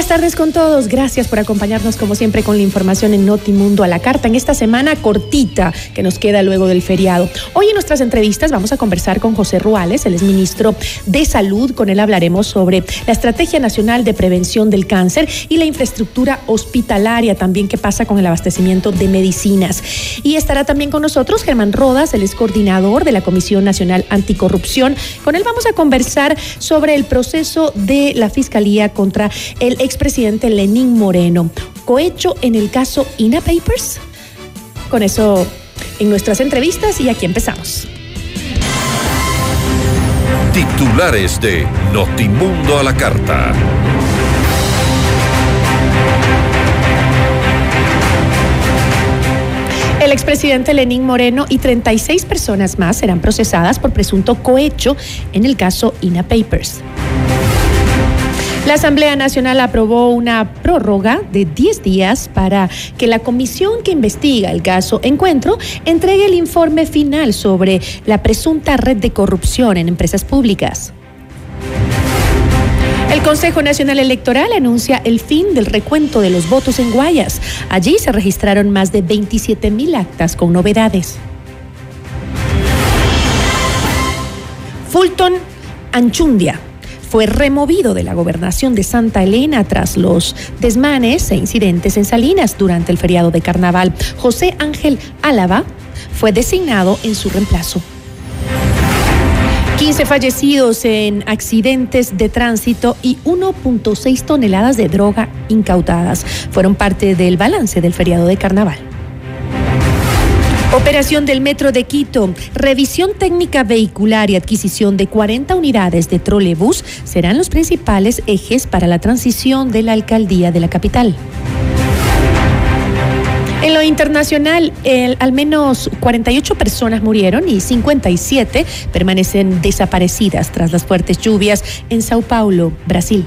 Buenas tardes con todos. Gracias por acompañarnos como siempre con la información en Notimundo a la carta en esta semana cortita que nos queda luego del feriado. Hoy en nuestras entrevistas vamos a conversar con José Ruales, el exministro de Salud. Con él hablaremos sobre la Estrategia Nacional de Prevención del Cáncer y la infraestructura hospitalaria, también qué pasa con el abastecimiento de medicinas. Y estará también con nosotros Germán Rodas, el ex coordinador de la Comisión Nacional Anticorrupción. Con él vamos a conversar sobre el proceso de la Fiscalía contra el expresidente Lenín Moreno. Cohecho en el caso INA Papers. Con eso en nuestras entrevistas y aquí empezamos. Titulares de Notimundo a la carta. El expresidente Lenín Moreno y 36 personas más serán procesadas por presunto cohecho en el caso INA Papers. La Asamblea Nacional aprobó una prórroga de 10 días para que la comisión que investiga el caso Encuentro entregue el informe final sobre la presunta red de corrupción en empresas públicas. El Consejo Nacional Electoral anuncia el fin del recuento de los votos en Guayas. Allí se registraron más de 27 mil actas con novedades. Fulton Anchundia fue removido de la gobernación de Santa Elena tras los desmanes e incidentes en Salinas durante el feriado de carnaval. José Ángel Álava fue designado en su reemplazo. 15 fallecidos en accidentes de tránsito y 1.6 toneladas de droga incautadas fueron parte del balance del feriado de carnaval. Operación del Metro de Quito, revisión técnica vehicular y adquisición de 40 unidades de trolebús serán los principales ejes para la transición de la alcaldía de la capital. En lo internacional, el, al menos 48 personas murieron y 57 permanecen desaparecidas tras las fuertes lluvias en Sao Paulo, Brasil.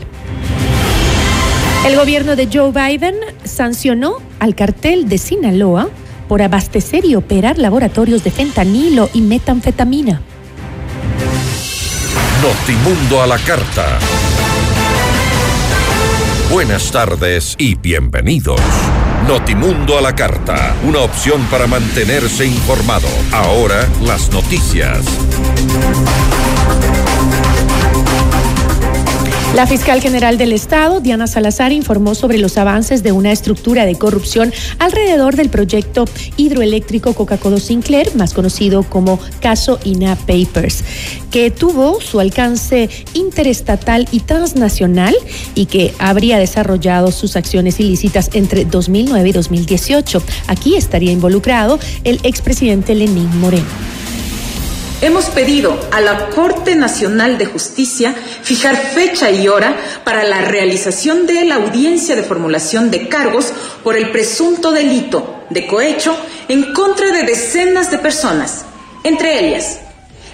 El gobierno de Joe Biden sancionó al cartel de Sinaloa por abastecer y operar laboratorios de fentanilo y metanfetamina. Notimundo a la carta. Buenas tardes y bienvenidos. Notimundo a la carta, una opción para mantenerse informado. Ahora las noticias. La fiscal general del Estado, Diana Salazar, informó sobre los avances de una estructura de corrupción alrededor del proyecto hidroeléctrico Coca-Cola Sinclair, más conocido como caso INA Papers, que tuvo su alcance interestatal y transnacional y que habría desarrollado sus acciones ilícitas entre 2009 y 2018. Aquí estaría involucrado el expresidente Lenín Moreno. Hemos pedido a la Corte Nacional de Justicia fijar fecha y hora para la realización de la audiencia de formulación de cargos por el presunto delito de cohecho en contra de decenas de personas, entre ellas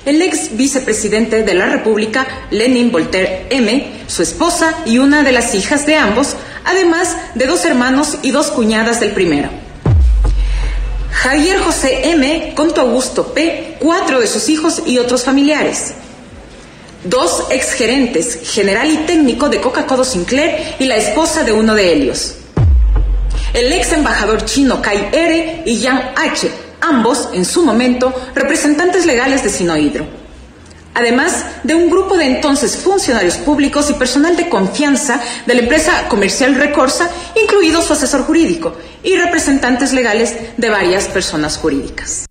el ex vicepresidente de la República, Lenin Voltaire M., su esposa y una de las hijas de ambos, además de dos hermanos y dos cuñadas del primero. Javier José M., Conto Augusto P., cuatro de sus hijos y otros familiares. Dos exgerentes, general y técnico de Coca-Cola Sinclair y la esposa de uno de ellos. el ex embajador chino Kai R y Yang H, ambos, en su momento, representantes legales de Sinohidro. Además de un grupo de entonces funcionarios públicos y personal de confianza de la empresa comercial Recorsa, incluido su asesor jurídico, y representantes legales de varias personas jurídicas.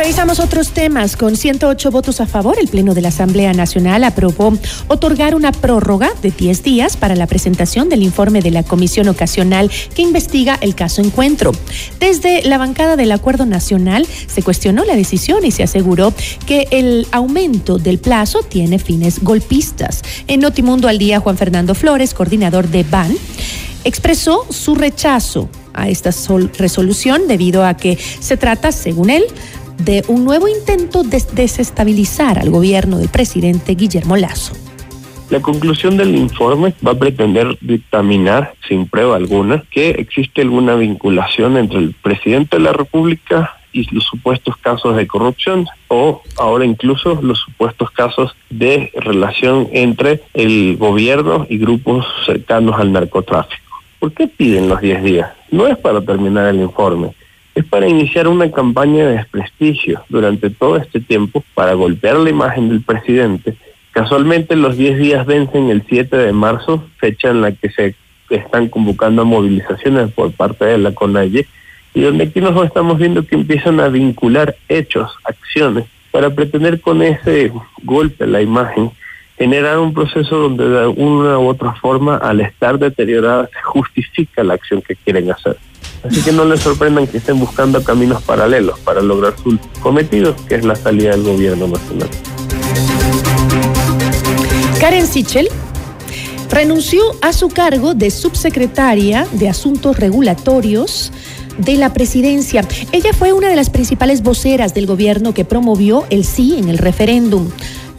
Revisamos otros temas. Con 108 votos a favor, el Pleno de la Asamblea Nacional aprobó otorgar una prórroga de 10 días para la presentación del informe de la Comisión Ocasional que investiga el caso Encuentro. Desde la bancada del Acuerdo Nacional se cuestionó la decisión y se aseguró que el aumento del plazo tiene fines golpistas. En Notimundo al día, Juan Fernando Flores, coordinador de BAN, expresó su rechazo a esta resolución debido a que se trata, según él, de un nuevo intento de desestabilizar al gobierno del presidente Guillermo Lazo. La conclusión del informe va a pretender dictaminar, sin prueba alguna, que existe alguna vinculación entre el presidente de la República y los supuestos casos de corrupción o ahora incluso los supuestos casos de relación entre el gobierno y grupos cercanos al narcotráfico. ¿Por qué piden los 10 días? No es para terminar el informe, es para iniciar una campaña de desprestigio durante todo este tiempo para golpear la imagen del presidente. Casualmente los 10 días vencen el 7 de marzo, fecha en la que se están convocando movilizaciones por parte de la CONAIE, y donde aquí nos estamos viendo que empiezan a vincular hechos, acciones, para pretender con ese golpe a la imagen generar un proceso donde de una u otra forma, al estar deteriorada, se justifica la acción que quieren hacer. Así que no les sorprendan que estén buscando caminos paralelos para lograr su cometido, que es la salida del gobierno nacional. Karen Sichel renunció a su cargo de subsecretaria de Asuntos Regulatorios de la presidencia. Ella fue una de las principales voceras del gobierno que promovió el sí en el referéndum.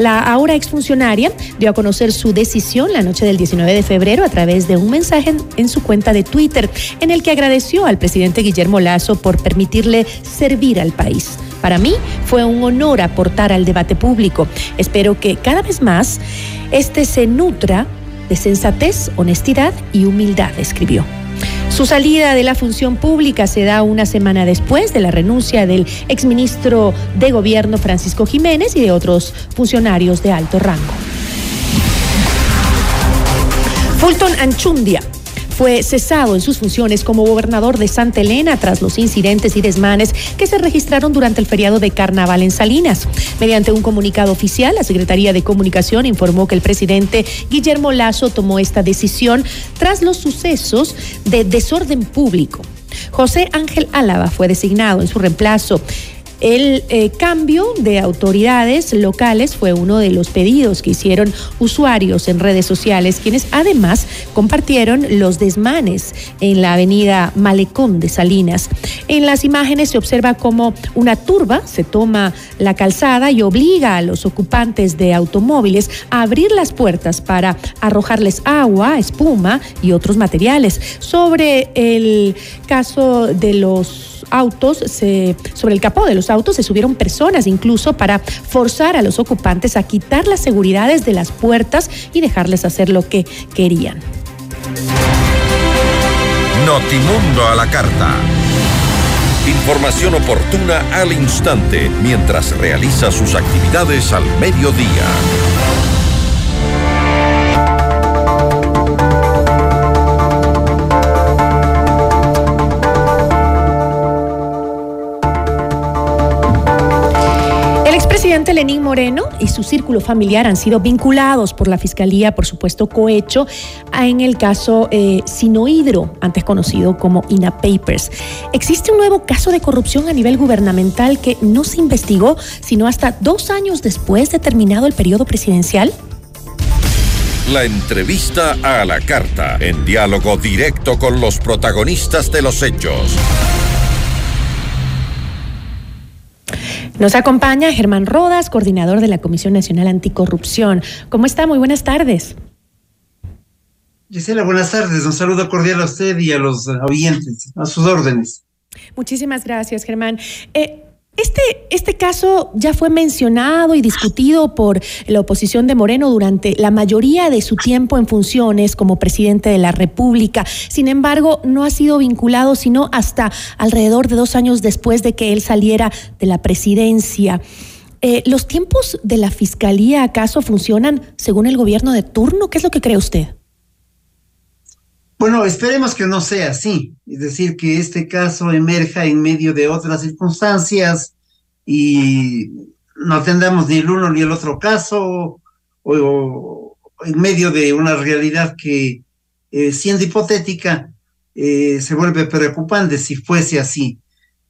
La ahora exfuncionaria dio a conocer su decisión la noche del 19 de febrero a través de un mensaje en su cuenta de Twitter en el que agradeció al presidente Guillermo Lazo por permitirle servir al país. Para mí fue un honor aportar al debate público. Espero que cada vez más este se nutra de sensatez, honestidad y humildad, escribió. Su salida de la función pública se da una semana después de la renuncia del exministro de Gobierno Francisco Jiménez y de otros funcionarios de alto rango. Fulton Anchundia fue cesado en sus funciones como gobernador de Santa Elena tras los incidentes y desmanes que se registraron durante el feriado de Carnaval en Salinas. Mediante un comunicado oficial, la Secretaría de Comunicación informó que el presidente Guillermo Lazo tomó esta decisión tras los sucesos de desorden público. José Ángel Álava fue designado en su reemplazo. El eh, cambio de autoridades locales fue uno de los pedidos que hicieron usuarios en redes sociales, quienes además compartieron los desmanes en la avenida Malecón de Salinas. En las imágenes se observa cómo una turba se toma la calzada y obliga a los ocupantes de automóviles a abrir las puertas para arrojarles agua, espuma y otros materiales. Sobre el caso de los autos, se, sobre el capó de los autos se subieron personas incluso para forzar a los ocupantes a quitar las seguridades de las puertas y dejarles hacer lo que querían. Notimundo a la carta. Información oportuna al instante mientras realiza sus actividades al mediodía. Presidente Lenín Moreno y su círculo familiar han sido vinculados por la Fiscalía, por supuesto, cohecho, en el caso eh, Sinohidro, antes conocido como INA Papers. ¿Existe un nuevo caso de corrupción a nivel gubernamental que no se investigó sino hasta dos años después de terminado el periodo presidencial? La entrevista a la carta, en diálogo directo con los protagonistas de los hechos. Nos acompaña Germán Rodas, coordinador de la Comisión Nacional Anticorrupción. ¿Cómo está? Muy buenas tardes. Gisela, buenas tardes. Un saludo cordial a usted y a los oyentes, a sus órdenes. Muchísimas gracias, Germán. Eh, Este, este caso ya fue mencionado y discutido por la oposición de Moreno durante la mayoría de su tiempo en funciones como presidente de la República. Sin embargo, no ha sido vinculado sino hasta alrededor de dos años después de que él saliera de la presidencia. Eh, ¿Los tiempos de la fiscalía acaso funcionan según el gobierno de turno? ¿Qué es lo que cree usted? Bueno, esperemos que no sea así, es decir, que este caso emerja en medio de otras circunstancias y no tendamos ni el uno ni el otro caso, o, en medio de una realidad que, eh, siendo hipotética, eh, se vuelve preocupante si fuese así.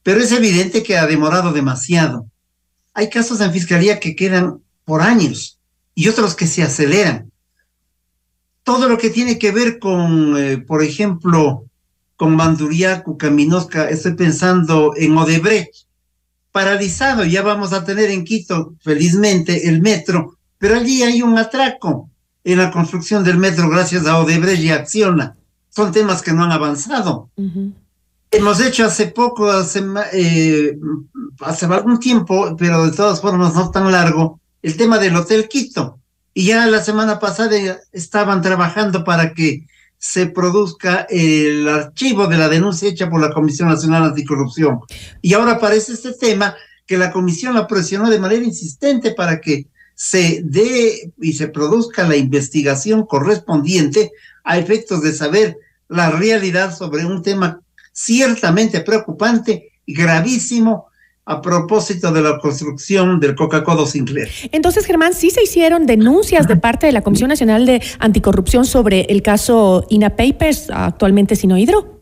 Pero es evidente que ha demorado demasiado. Hay casos en fiscalía que quedan por años y otros que se aceleran todo lo que tiene que ver con, eh, por ejemplo, con Manduriaco, Caminosca, estoy pensando en Odebrecht, paralizado, ya vamos a tener en Quito, felizmente, el metro, pero allí hay un atraco en la construcción del metro gracias a Odebrecht y Acciona. Son temas que no han avanzado. Hemos hecho hace poco, hace, eh, hace algún tiempo, pero de todas formas no tan largo, el tema del Hotel Quito y ya la semana pasada estaban trabajando para que se produzca el archivo de la denuncia hecha por la Comisión Nacional Anticorrupción. Y ahora aparece este tema que la Comisión la presionó de manera insistente para que se dé y se produzca la investigación correspondiente a efectos de saber la realidad sobre un tema ciertamente preocupante y gravísimo a propósito de la construcción del Coca-Cola Sinclair. Entonces, Germán, sí se hicieron denuncias de parte de la Comisión Nacional de Anticorrupción sobre el caso INA Papers, actualmente Sinohidro.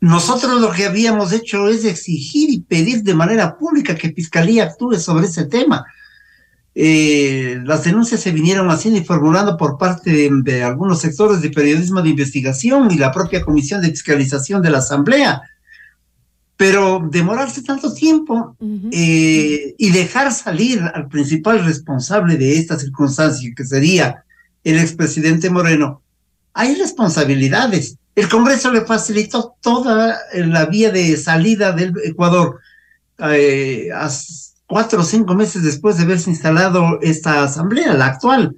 Nosotros lo que habíamos hecho es exigir y pedir de manera pública que Fiscalía actúe sobre ese tema. Eh, las denuncias se vinieron haciendo y formulando por parte de, de algunos sectores de periodismo de investigación y la propia Comisión de Fiscalización de la Asamblea pero demorarse tanto tiempo eh, y dejar salir al principal responsable de esta circunstancia, que sería el expresidente Moreno, hay responsabilidades. El Congreso le facilitó toda la vía de salida del Ecuador eh, cuatro o cinco meses después de haberse instalado esta asamblea, la actual.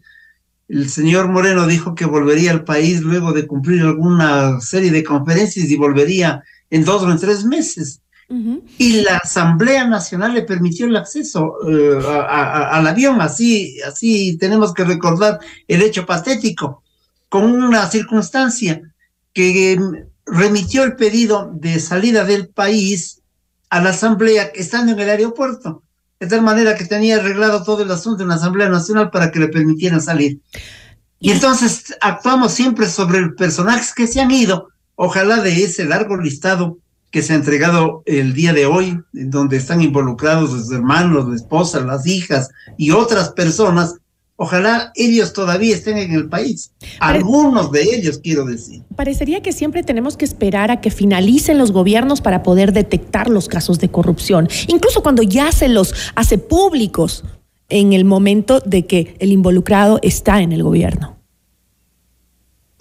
El señor Moreno dijo que volvería al país luego de cumplir alguna serie de conferencias y volvería en dos o en tres meses. Y la Asamblea Nacional le permitió el acceso eh, al avión, así, así tenemos que recordar el hecho patético, con una circunstancia que em, remitió el pedido de salida del país a la Asamblea estando en el aeropuerto, de tal manera que tenía arreglado todo el asunto en la Asamblea Nacional para que le permitieran salir. Y entonces actuamos siempre sobre personajes que se han ido, Ojalá de ese largo listado que se ha entregado el día de hoy, en donde están involucrados los hermanos, la esposa, las hijas y otras personas, ojalá ellos todavía estén en el país. Algunos de ellos, quiero decir. Parecería que siempre tenemos que esperar a que finalicen los gobiernos para poder detectar los casos de corrupción, incluso cuando ya se los hace públicos en el momento de que el involucrado está en el gobierno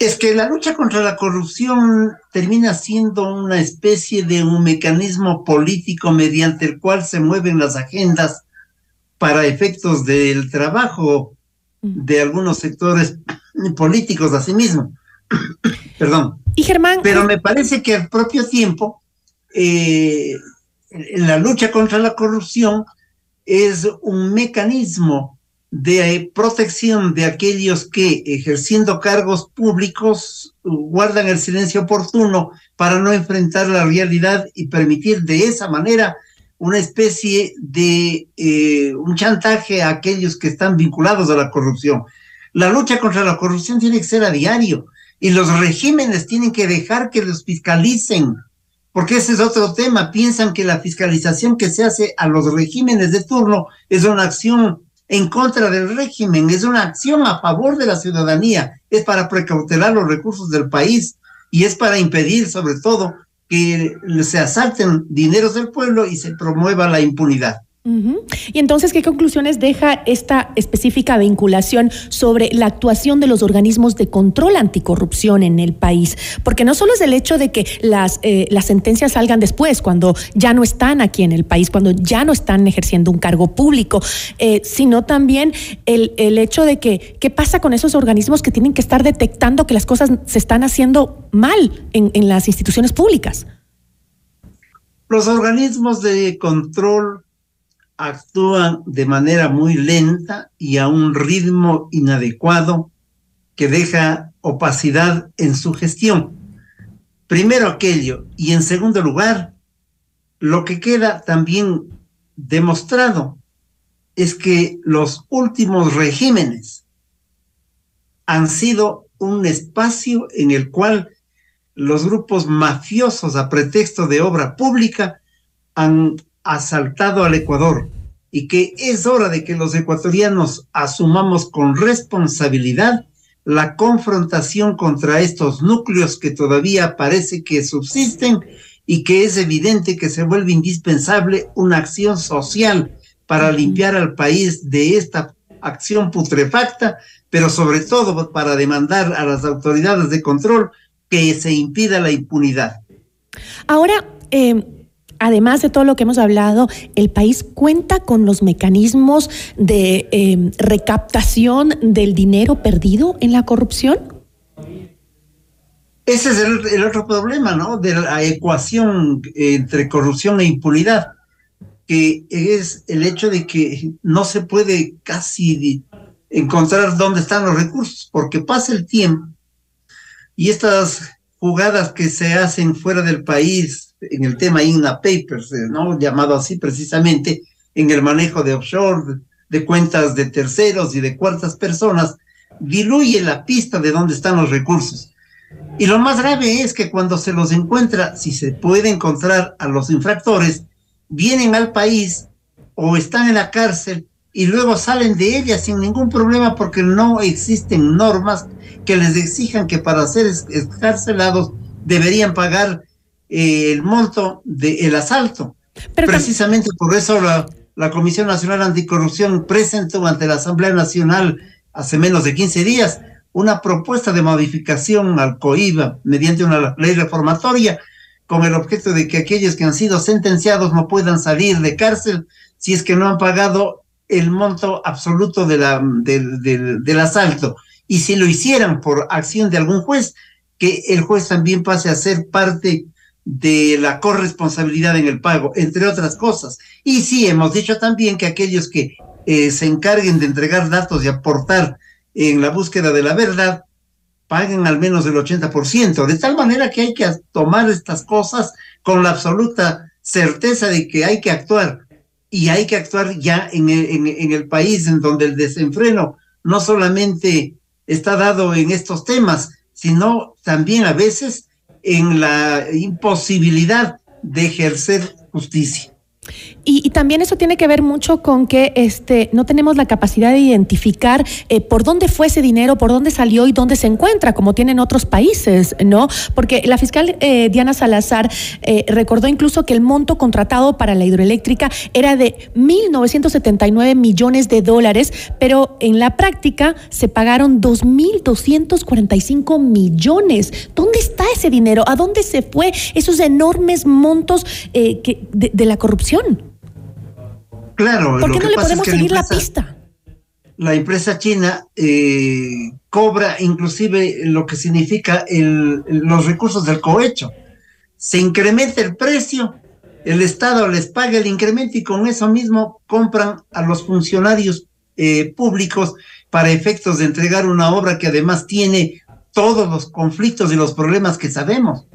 es que la lucha contra la corrupción termina siendo una especie de un mecanismo político mediante el cual se mueven las agendas para efectos del trabajo de algunos sectores políticos a sí mismo. Perdón. Y Germán. Pero me parece que al propio tiempo, eh, la lucha contra la corrupción es un mecanismo de protección de aquellos que, ejerciendo cargos públicos, guardan el silencio oportuno para no enfrentar la realidad y permitir de esa manera una especie de eh, un chantaje a aquellos que están vinculados a la corrupción. La lucha contra la corrupción tiene que ser a diario y los regímenes tienen que dejar que los fiscalicen, porque ese es otro tema. Piensan que la fiscalización que se hace a los regímenes de turno es una acción en contra del régimen, es una acción a favor de la ciudadanía, es para precautelar los recursos del país y es para impedir sobre todo que se asalten dineros del pueblo y se promueva la impunidad. Y entonces, ¿qué conclusiones deja esta específica vinculación sobre la actuación de los organismos de control anticorrupción en el país? Porque no solo es el hecho de que las, eh, las sentencias salgan después, cuando ya no están aquí en el país, cuando ya no están ejerciendo un cargo público, eh, sino también el, el hecho de que, ¿qué pasa con esos organismos que tienen que estar detectando que las cosas se están haciendo mal en, en las instituciones públicas? Los organismos de control actúan de manera muy lenta y a un ritmo inadecuado que deja opacidad en su gestión. Primero aquello y en segundo lugar, lo que queda también demostrado es que los últimos regímenes han sido un espacio en el cual los grupos mafiosos a pretexto de obra pública han asaltado al Ecuador y que es hora de que los ecuatorianos asumamos con responsabilidad la confrontación contra estos núcleos que todavía parece que subsisten y que es evidente que se vuelve indispensable una acción social para limpiar al país de esta acción putrefacta, pero sobre todo para demandar a las autoridades de control que se impida la impunidad. Ahora, eh, además de todo lo que hemos hablado, el país cuenta con los mecanismos de eh, recaptación del dinero perdido en la corrupción. Ese es el, otro problema, ¿no? De la ecuación entre corrupción e impunidad, que es el hecho de que no se puede casi encontrar dónde están los recursos, porque pasa el tiempo y estas jugadas que se hacen fuera del país, en el tema INA Papers, eh, ¿no? Llamado así precisamente, en el manejo de offshore, de cuentas de terceros y de cuartas personas, diluye la pista de dónde están los recursos. Y lo más grave es que cuando se los encuentra, si se puede encontrar a los infractores, vienen al país o están en la cárcel y luego salen de ella sin ningún problema porque no existen normas que les exijan que para ser escarcelados deberían pagar eh, el monto del asalto. Precisamente por eso la, la Comisión Nacional Anticorrupción presentó ante la Asamblea Nacional hace menos de 15 días una propuesta de modificación al COIBA mediante una ley reformatoria con el objeto de que aquellos que han sido sentenciados no puedan salir de cárcel si es que no han pagado el monto absoluto de la, del, del asalto. Y si lo hicieran por acción de algún juez, que el juez también pase a ser parte de la corresponsabilidad en el pago, entre otras cosas. Y sí, hemos dicho también que aquellos que eh, se encarguen de entregar datos y aportar en la búsqueda de la verdad, paguen al menos el 80%, de tal manera que hay que tomar estas cosas con la absoluta certeza de que hay que actuar y hay que actuar ya en en el país en donde el desenfreno no solamente está dado en estos temas, sino también a veces en la imposibilidad de ejercer justicia. Y, también eso tiene que ver mucho con que este, no tenemos la capacidad de identificar eh, por dónde fue ese dinero, por dónde salió y dónde se encuentra, como tienen otros países, ¿no? Porque la fiscal eh, Diana Salazar eh, recordó incluso que el monto contratado para la hidroeléctrica era de 1.979 millones de dólares, pero en la práctica se pagaron 2.245 millones. ¿Dónde está ese dinero? ¿A dónde se fue esos enormes montos de la corrupción? Claro. ¿Por qué no le podemos seguir la, pista? La empresa china eh, cobra inclusive lo que significa el, los recursos del cohecho. Se incrementa el precio, el Estado les paga el incremento y con eso mismo compran a los funcionarios eh, públicos para efectos de entregar una obra que además tiene todos los conflictos y los problemas que sabemos.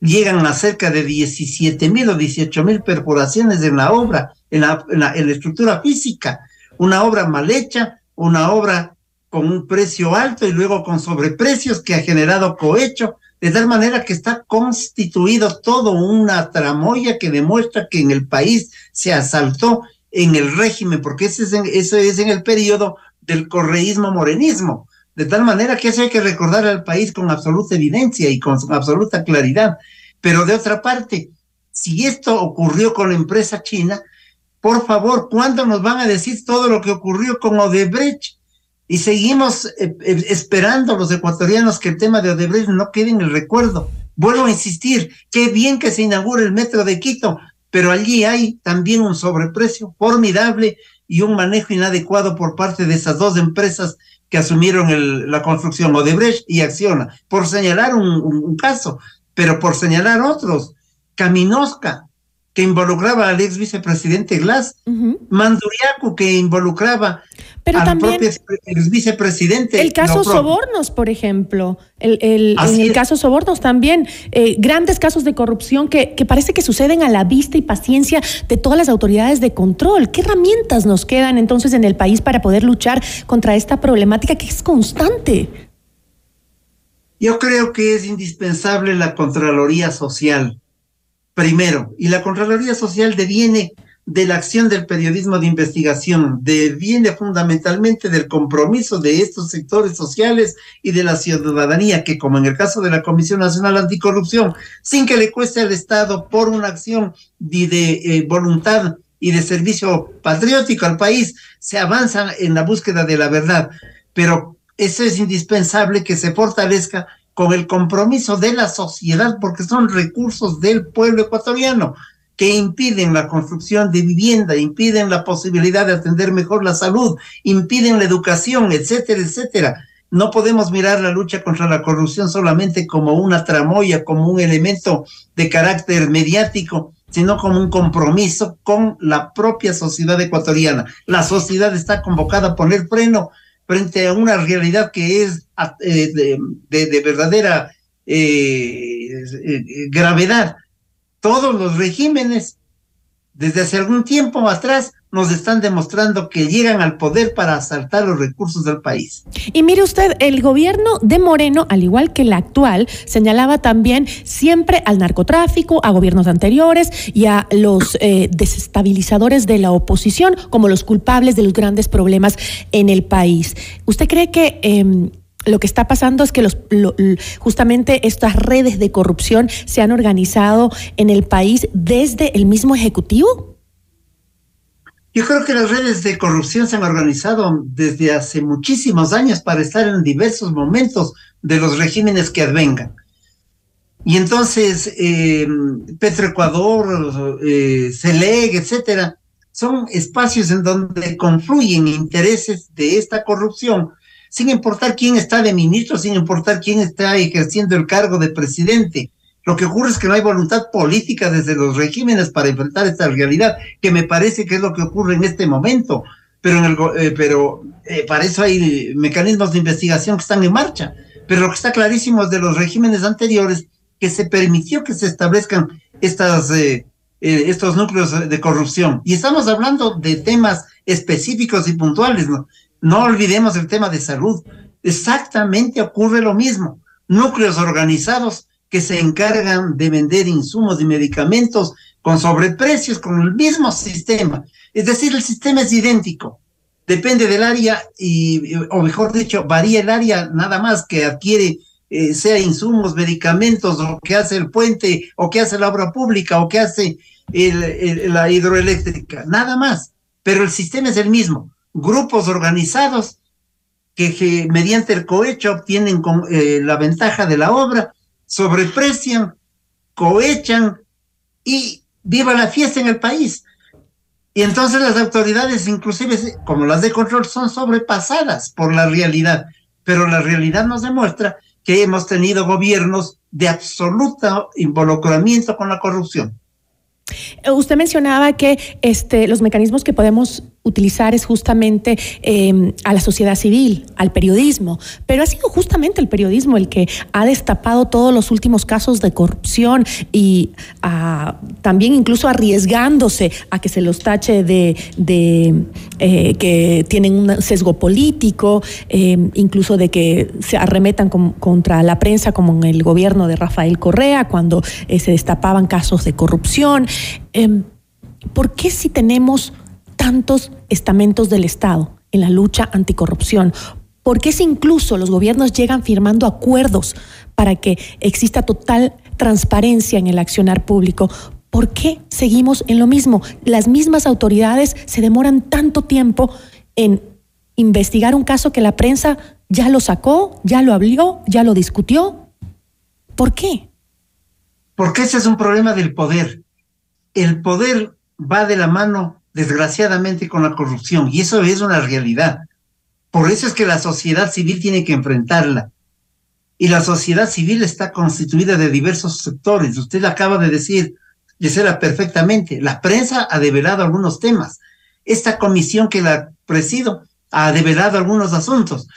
Llegan a cerca de 17 mil o 18 mil perforaciones en la obra en la, estructura física. Una obra mal hecha, una obra con un precio alto y luego con sobreprecios que ha generado cohecho, de tal manera que está constituido todo una tramoya que demuestra que en el país se asaltó en el régimen, porque ese es en, eso es en el periodo del correísmo morenismo, de tal manera que eso hay que recordar al país con absoluta evidencia y con absoluta claridad. Pero de otra parte, si esto ocurrió con la empresa china, por favor, ¿cuándo nos van a decir todo lo que ocurrió con Odebrecht? Y seguimos eh, eh, esperando los ecuatorianos que el tema de Odebrecht no quede en el recuerdo. Vuelvo a insistir, qué bien que se inaugure el metro de Quito, pero allí hay también un sobreprecio formidable y un manejo inadecuado por parte de esas dos empresas que asumieron la construcción Odebrecht y Acciona, por señalar un, caso, pero por señalar otros. Caminosca, que involucraba al ex vicepresidente Glass, Manduriaco, que involucraba pero al también propio ex vicepresidente. El caso Sobornos, por ejemplo, el, el, en el caso Sobornos también, eh, grandes casos de corrupción que, que parece que suceden a la vista y paciencia de todas las autoridades de control. ¿Qué herramientas nos quedan entonces en el país para poder luchar contra esta problemática que es constante? Yo creo que es indispensable la Contraloría Social primero, y la Contraloría Social deviene de la acción del periodismo de investigación, deviene fundamentalmente del compromiso de estos sectores sociales y de la ciudadanía, que como en el caso de la Comisión Nacional Anticorrupción, sin que le cueste al Estado por una acción de, eh, voluntad y de servicio patriótico al país, se avanza en la búsqueda de la verdad. Pero eso es indispensable que se fortalezca con el compromiso de la sociedad, porque son recursos del pueblo ecuatoriano que impiden la construcción de vivienda, impiden la posibilidad de atender mejor la salud, impiden la educación, etcétera, etcétera. No podemos mirar la lucha contra la corrupción solamente como una tramoya, como un elemento de carácter mediático, sino como un compromiso con la propia sociedad ecuatoriana. La sociedad está convocada a poner freno frente a una realidad que es eh, de, verdadera eh, eh, gravedad. Todos los regímenes, desde hace algún tiempo atrás, nos están demostrando que llegan al poder para asaltar los recursos del país. Y mire usted, el gobierno de Moreno, al igual que el actual, señalaba también siempre al narcotráfico, a gobiernos anteriores y a los eh, desestabilizadores de la oposición como los culpables de los grandes problemas en el país. ¿Usted cree que... Em, lo que está pasando es que los, justamente estas redes de corrupción se han organizado en el país desde el mismo Ejecutivo. Yo creo que las redes de corrupción se han organizado desde hace muchísimos años para estar en diversos momentos de los regímenes que advengan. Y entonces, eh, Petroecuador, eh, CELEG, etcétera, son espacios en donde confluyen intereses de esta corrupción, sin importar quién está de ministro, sin importar quién está ejerciendo el cargo de presidente. Lo que ocurre es que no hay voluntad política desde los regímenes para enfrentar esta realidad, que me parece que es lo que ocurre en este momento. Pero, en el, eh, pero eh, para eso hay mecanismos de investigación que están en marcha. Pero lo que está clarísimo es de los regímenes anteriores que se permitió que se establezcan estas, eh, estos núcleos de corrupción. Y estamos hablando de temas específicos y puntuales. ¿no? No olvidemos el tema de salud. Exactamente ocurre lo mismo. Núcleos organizados que se encargan de vender insumos y medicamentos con sobreprecios, con el mismo sistema. Es decir, el sistema es idéntico. Depende del área y, o mejor dicho, varía el área nada más que adquiere, eh, sea insumos, medicamentos, o que hace el puente, o que hace la obra pública, o que hace la hidroeléctrica, nada más. Pero el sistema es el mismo. Grupos organizados que, mediante el cohecho obtienen eh, la ventaja de la obra sobreprecian, cohechan y viva la fiesta en el país. Y entonces las autoridades, inclusive como las de control, son sobrepasadas por la realidad. Pero la realidad nos demuestra que hemos tenido gobiernos de absoluto involucramiento con la corrupción. Usted mencionaba que este, los mecanismos que podemos utilizar es justamente em, a la sociedad civil, al periodismo, pero ha sido justamente el periodismo el que ha destapado todos los últimos casos de corrupción y ah, también incluso arriesgándose a que se los tache de, eh, que tienen un sesgo político, em, incluso de que se arremetan contra la prensa como en el gobierno de Rafael Correa cuando eh, se destapaban casos de corrupción. Em, ¿Por qué si tenemos tantos estamentos del Estado en la lucha anticorrupción? ¿Por qué si incluso los gobiernos llegan firmando acuerdos para que exista total transparencia en el accionar público? ¿Por qué seguimos en lo mismo? Las mismas autoridades se demoran tanto tiempo en investigar un caso que la prensa ya lo sacó, ya lo habló, ya lo discutió. ¿Por qué? Porque ese es un problema del poder. El poder va de la mano, desgraciadamente, con la corrupción y eso es una realidad. Por eso es que la sociedad civil tiene que enfrentarla. Y la sociedad civil está constituida de diversos sectores. Usted acaba de decir, Gisela, perfectamente, la prensa ha develado algunos temas. Esta comisión que la presido ha develado algunos asuntos.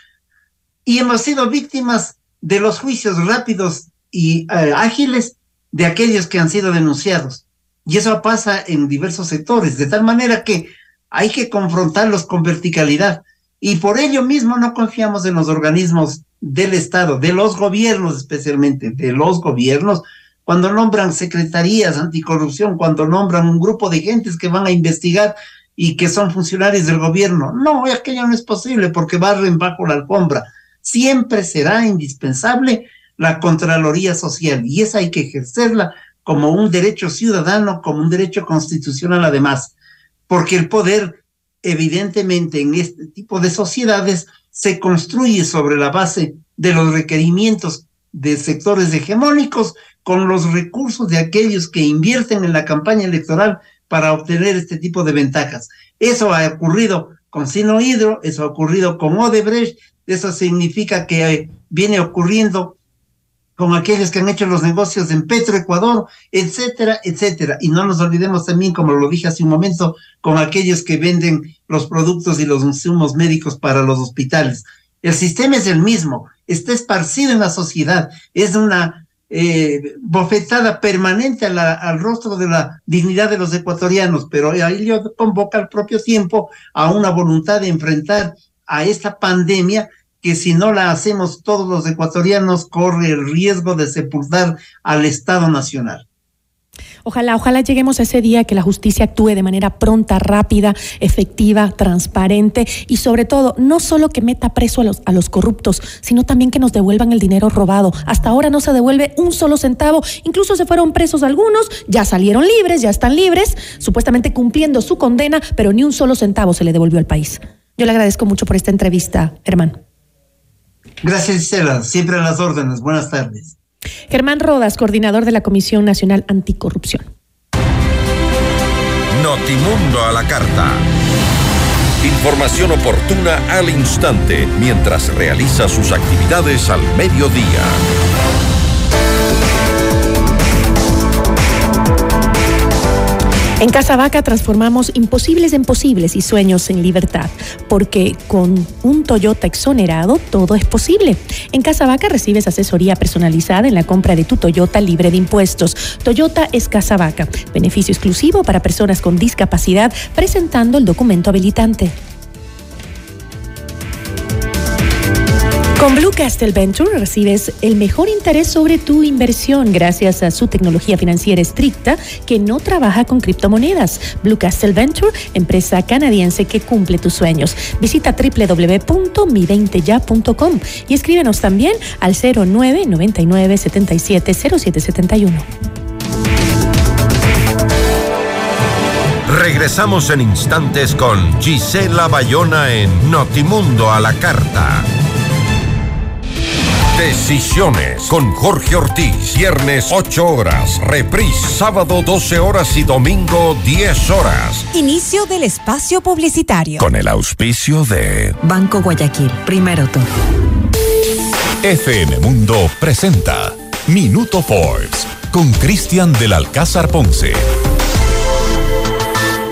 Y hemos sido víctimas de los juicios rápidos y eh, ágiles de aquellos que han sido denunciados. Y eso pasa en diversos sectores, de tal manera que hay que confrontarlos con verticalidad. Y por ello mismo no confiamos en los organismos del Estado, de los gobiernos especialmente, de los gobiernos, cuando nombran secretarías anticorrupción, cuando nombran un grupo de gentes que van a investigar y que son funcionarios del gobierno. No, aquello no es posible porque barren bajo la alfombra. Siempre será indispensable la Contraloría Social y esa hay que ejercerla como un derecho ciudadano, como un derecho constitucional además, porque el poder evidentemente en este tipo de sociedades se construye sobre la base de los requerimientos de sectores hegemónicos con los recursos de aquellos que invierten en la campaña electoral para obtener este tipo de ventajas. Eso ha ocurrido con Sino Hidro, eso ha ocurrido con Odebrecht, eso significa que viene ocurriendo con aquellos que han hecho los negocios en Petroecuador, etcétera, etcétera. Y no nos olvidemos también, como lo dije hace un momento, con aquellos que venden los productos y los insumos médicos para los hospitales. El sistema es el mismo, está esparcido en la sociedad, es una eh, bofetada permanente al rostro de la dignidad de los ecuatorianos, pero ahí convoca al propio tiempo a una voluntad de enfrentar a esta pandemia que si no la hacemos todos los ecuatorianos corre el riesgo de sepultar al Estado Nacional. Ojalá, ojalá lleguemos a ese día que la justicia actúe de manera pronta, rápida, efectiva, transparente y sobre todo, no solo que meta preso a los, a los corruptos, sino también que nos devuelvan el dinero robado. Hasta ahora no se devuelve un solo centavo, incluso se fueron presos algunos, ya salieron libres, ya están libres, supuestamente cumpliendo su condena, pero ni un solo centavo se le devolvió al país. Yo le agradezco mucho por esta entrevista, hermano. Gracias, Gisela. Siempre a las órdenes. Buenas tardes. Germán Rodas, coordinador de la Comisión Nacional Anticorrupción. Notimundo a la carta. Información oportuna al instante mientras realiza sus actividades al mediodía. En Vaca transformamos imposibles en posibles y sueños en libertad, porque con un Toyota exonerado todo es posible. En Vaca recibes asesoría personalizada en la compra de tu Toyota libre de impuestos. Toyota es Vaca, beneficio exclusivo para personas con discapacidad presentando el documento habilitante. Con Blue Castle Venture recibes el mejor interés sobre tu inversión gracias a su tecnología financiera estricta que no trabaja con criptomonedas. Blue Castle Venture, empresa canadiense que cumple tus sueños. Visita www.mi20ya.com y escríbenos también al 0999 77 0771. Regresamos en instantes con Gisela Bayona en Notimundo a la Carta. Decisiones con Jorge Ortiz. Viernes 8 horas. Reprise sábado 12 horas y domingo 10 horas. Inicio del espacio publicitario. Con el auspicio de Banco Guayaquil. Primero todo. FM Mundo presenta Minuto Forbes con Cristian del Alcázar Ponce.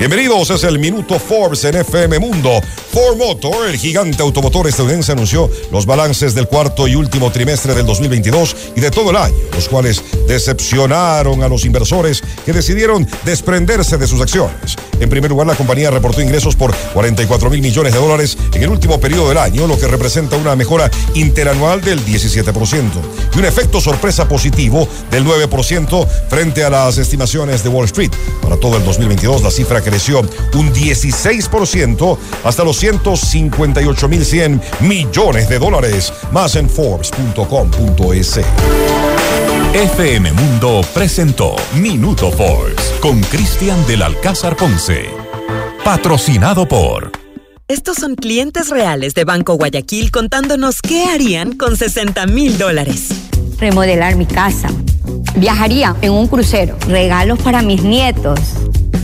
Bienvenidos, es el Minuto Forbes en FM Mundo. Ford Motor, el gigante automotor estadounidense, anunció los balances del cuarto y último trimestre del 2022 y de todo el año, los cuales decepcionaron a los inversores que decidieron desprenderse de sus acciones. En primer lugar, la compañía reportó ingresos por 44 mil millones de dólares en el último periodo del año, lo que representa una mejora interanual del 17% y un efecto sorpresa positivo del 9% frente a las estimaciones de Wall Street. Para todo el 2022, la cifra que creció un 16% hasta los 158.100 millones de dólares, más en Forbes.com.es. FM Mundo presentó Minuto Forbes. con Cristian del Alcázar Ponce. Patrocinado por... Estos son clientes reales de Banco Guayaquil contándonos qué harían con 60 mil dólares. Remodelar mi casa. Viajaría en un crucero. Regalos para mis nietos.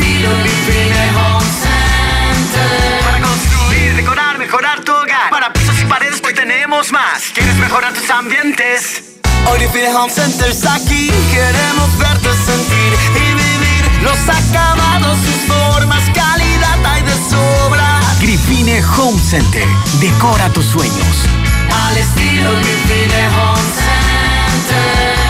estilo Home Center. Para construir, decorar, mejorar tu hogar. Para pisos y paredes hoy tenemos más. ¿Quieres mejorar tus ambientes? Hoy Vivine Home Center está aquí. Queremos verte sentir y vivir los acabados, sus formas, calidad hay de sobra. Grifine Home Center. Decora tus sueños. Al estilo Grifine Home Center.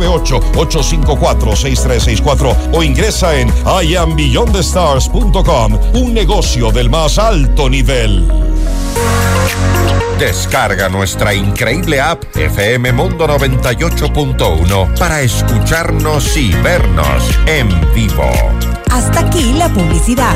098-854-6364 o ingresa en iambeyondthestars.com, un negocio del más alto nivel. Descarga nuestra increíble app FM Mundo 98.1 para escucharnos y vernos en vivo. Hasta aquí la publicidad.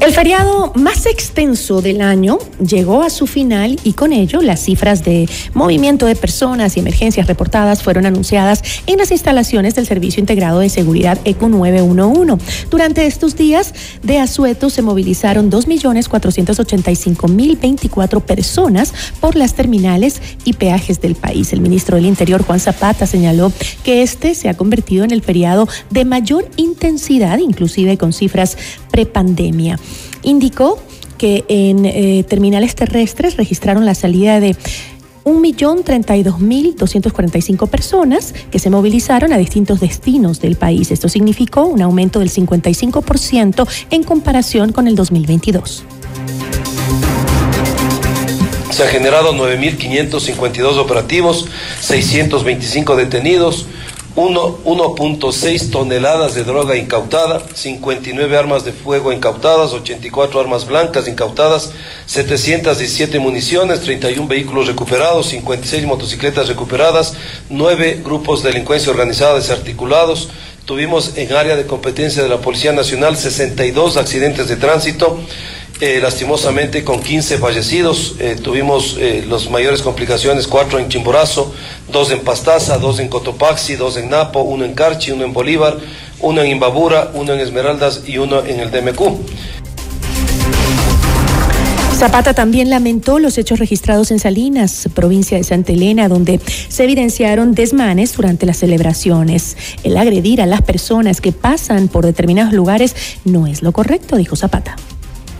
El feriado más extenso del año llegó a su final y con ello las cifras de movimiento de personas y emergencias reportadas fueron anunciadas en las instalaciones del Servicio Integrado de Seguridad ECO 911. Durante estos días de asueto se movilizaron 2.485.024 personas por las terminales y peajes del país. El ministro del Interior, Juan Zapata, señaló que este se ha convertido en el feriado de mayor intensidad, inclusive con cifras prepandemia. Indicó que en eh, terminales terrestres registraron la salida de 1.032.245 personas que se movilizaron a distintos destinos del país. Esto significó un aumento del 55% en comparación con el 2022. Se han generado 9.552 operativos, 625 detenidos, 1.6 toneladas de droga incautada, 59 armas de fuego incautadas, 84 armas blancas incautadas, 717 municiones, 31 vehículos recuperados, 56 motocicletas recuperadas, 9 grupos de delincuencia organizada desarticulados. Tuvimos en área de competencia de la Policía Nacional 62 accidentes de tránsito. Eh, lastimosamente con 15 fallecidos. Eh, tuvimos eh, las mayores complicaciones, cuatro en Chimborazo, dos en Pastaza, dos en Cotopaxi, dos en Napo, uno en Carchi, uno en Bolívar, uno en Imbabura, uno en Esmeraldas y uno en el DMQ. Zapata también lamentó los hechos registrados en Salinas, provincia de Santa Elena, donde se evidenciaron desmanes durante las celebraciones. El agredir a las personas que pasan por determinados lugares no es lo correcto, dijo Zapata.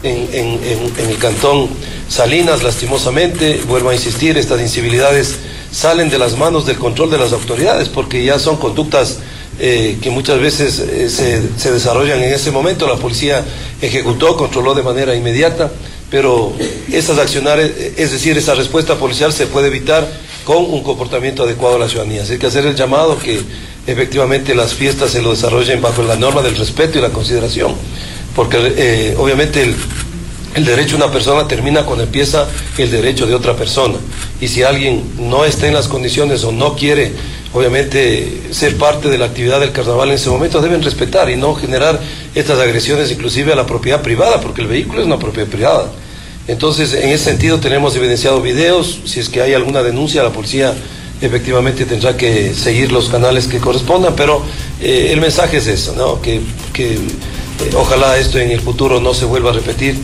En, el cantón Salinas, lastimosamente, vuelvo a insistir, estas incivilidades salen de las manos del control de las autoridades porque ya son conductas eh, que muchas veces eh, se, se, desarrollan en ese momento. La policía ejecutó, controló de manera inmediata, pero esas acciones, es decir, esa respuesta policial se puede evitar con un comportamiento adecuado a la ciudadanía. Así que hacer el llamado que efectivamente las fiestas se lo desarrollen bajo la norma del respeto y la consideración porque eh, obviamente el, el derecho de una persona termina cuando empieza el derecho de otra persona. Y si alguien no está en las condiciones o no quiere, obviamente, ser parte de la actividad del carnaval en ese momento, deben respetar y no generar estas agresiones inclusive a la propiedad privada, porque el vehículo es una propiedad privada. Entonces, en ese sentido tenemos evidenciado videos, si es que hay alguna denuncia, la policía efectivamente tendrá que seguir los canales que correspondan, pero eh, el mensaje es eso, ¿no? que, que ojalá esto en el futuro no se vuelva a repetir.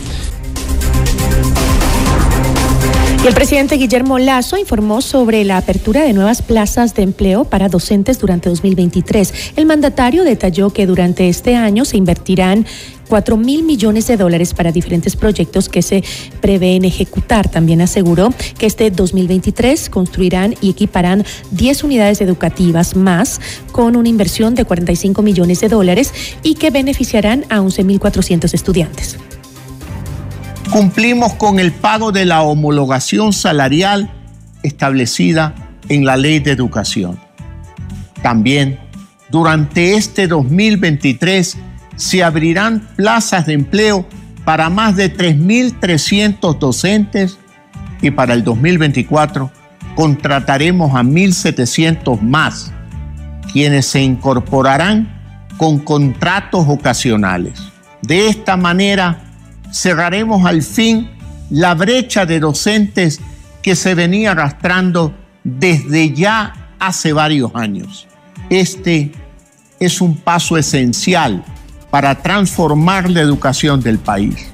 el presidente Guillermo Lazo informó sobre la apertura de nuevas plazas de empleo para docentes durante 2023. El mandatario detalló que durante este año se invertirán 4 mil millones de dólares para diferentes proyectos que se prevén ejecutar. También aseguró que este 2023 construirán y equiparán 10 unidades educativas más con una inversión de 45 millones de dólares y que beneficiarán a 11.400 estudiantes. Cumplimos con el pago de la homologación salarial establecida en la ley de educación. También, durante este 2023, se abrirán plazas de empleo para más de 3.300 docentes y para el 2024 contrataremos a 1.700 más, quienes se incorporarán con contratos ocasionales. De esta manera, cerraremos al fin la brecha de docentes que se venía arrastrando desde ya hace varios años. Este es un paso esencial para transformar la educación del país.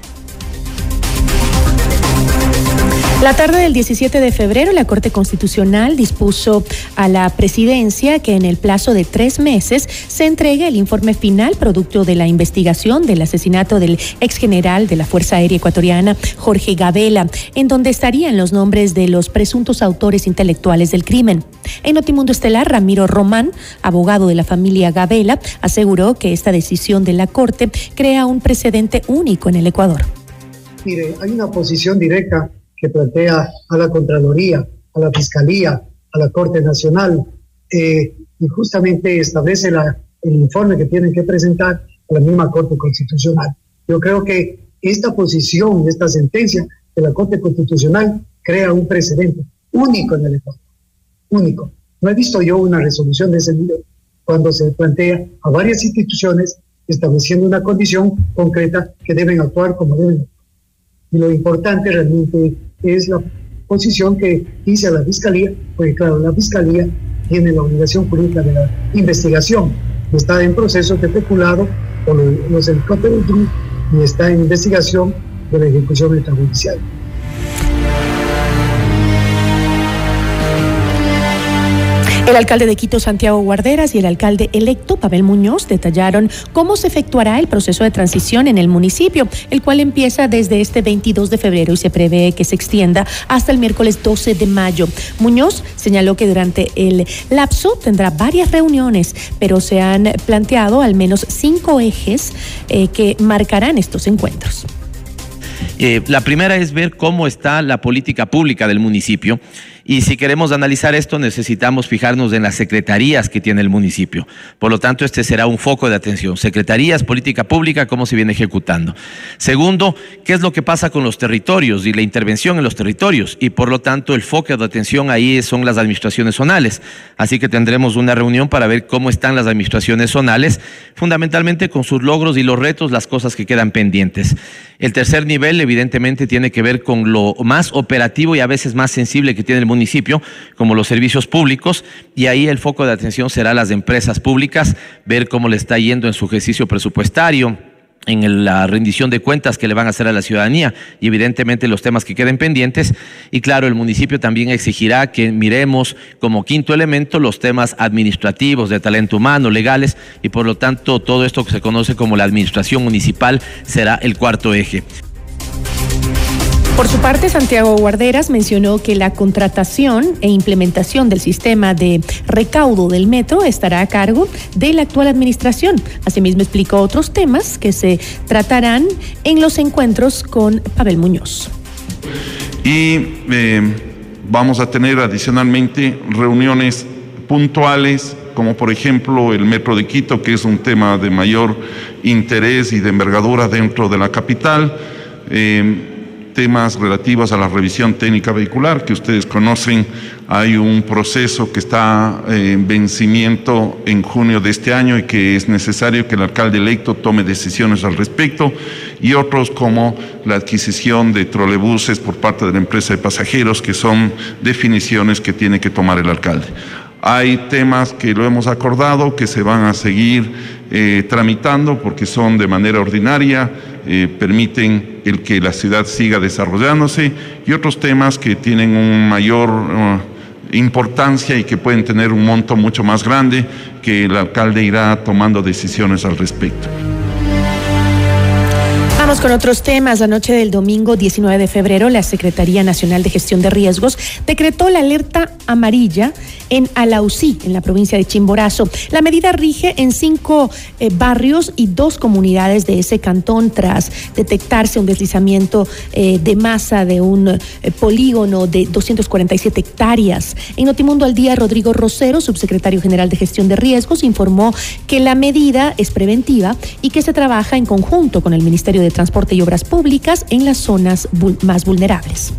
La tarde del 17 de febrero, la Corte Constitucional dispuso a la presidencia que en el plazo de tres meses se entregue el informe final producto de la investigación del asesinato del ex general de la Fuerza Aérea Ecuatoriana, Jorge Gabela, en donde estarían los nombres de los presuntos autores intelectuales del crimen. En Notimundo Estelar, Ramiro Román, abogado de la familia Gabela, aseguró que esta decisión de la Corte crea un precedente único en el Ecuador. Mire, hay una posición directa que plantea a la Contraloría, a la Fiscalía, a la Corte Nacional, eh, y justamente establece la, el informe que tienen que presentar a la misma Corte Constitucional. Yo creo que esta posición, esta sentencia de la Corte Constitucional crea un precedente único en el Ecuador, único. No he visto yo una resolución de ese nivel cuando se plantea a varias instituciones estableciendo una condición concreta que deben actuar como deben. Y lo importante realmente es la posición que dice la Fiscalía, porque claro, la Fiscalía tiene la obligación jurídica de la investigación, está en proceso de peculado por los helicópteros y está en investigación de la ejecución extrajudicial. El alcalde de Quito, Santiago Guarderas, y el alcalde electo, Pavel Muñoz, detallaron cómo se efectuará el proceso de transición en el municipio, el cual empieza desde este 22 de febrero y se prevé que se extienda hasta el miércoles 12 de mayo. Muñoz señaló que durante el lapso tendrá varias reuniones, pero se han planteado al menos cinco ejes eh, que marcarán estos encuentros. Eh, la primera es ver cómo está la política pública del municipio y si queremos analizar esto, necesitamos fijarnos en las secretarías que tiene el municipio. Por lo tanto, este será un foco de atención. Secretarías, política pública, cómo se viene ejecutando. Segundo, qué es lo que pasa con los territorios y la intervención en los territorios. Y por lo tanto, el foco de atención ahí son las administraciones zonales. Así que tendremos una reunión para ver cómo están las administraciones zonales, fundamentalmente con sus logros y los retos, las cosas que quedan pendientes. El tercer nivel, evidentemente, tiene que ver con lo más operativo y a veces más sensible que tiene el municipio, como los servicios públicos, y ahí el foco de atención será las empresas públicas, ver cómo le está yendo en su ejercicio presupuestario en la rendición de cuentas que le van a hacer a la ciudadanía y evidentemente los temas que queden pendientes. Y claro, el municipio también exigirá que miremos como quinto elemento los temas administrativos, de talento humano, legales y por lo tanto todo esto que se conoce como la administración municipal será el cuarto eje. Por su parte, Santiago Guarderas mencionó que la contratación e implementación del sistema de recaudo del metro estará a cargo de la actual administración. Asimismo, explicó otros temas que se tratarán en los encuentros con Pavel Muñoz. Y eh, vamos a tener adicionalmente reuniones puntuales como por ejemplo el Metro de Quito, que es un tema de mayor interés y de envergadura dentro de la capital. Eh, temas relativos a la revisión técnica vehicular que ustedes conocen. Hay un proceso que está en vencimiento en junio de este año y que es necesario que el alcalde electo tome decisiones al respecto y otros como la adquisición de trolebuses por parte de la empresa de pasajeros que son definiciones que tiene que tomar el alcalde. Hay temas que lo hemos acordado que se van a seguir eh, tramitando porque son de manera ordinaria, eh, permiten el que la ciudad siga desarrollándose y otros temas que tienen un mayor uh, importancia y que pueden tener un monto mucho más grande que el alcalde irá tomando decisiones al respecto. Vamos con otros temas. La noche del domingo 19 de febrero, la Secretaría Nacional de Gestión de Riesgos decretó la alerta amarilla en Alausí, en la provincia de Chimborazo. La medida rige en cinco eh, barrios y dos comunidades de ese cantón tras detectarse un deslizamiento eh, de masa de un eh, polígono de 247 hectáreas. En Notimundo al día, Rodrigo Rosero, subsecretario general de Gestión de Riesgos, informó que la medida es preventiva y que se trabaja en conjunto con el Ministerio de Transporte y Obras Públicas en las zonas más vulnerables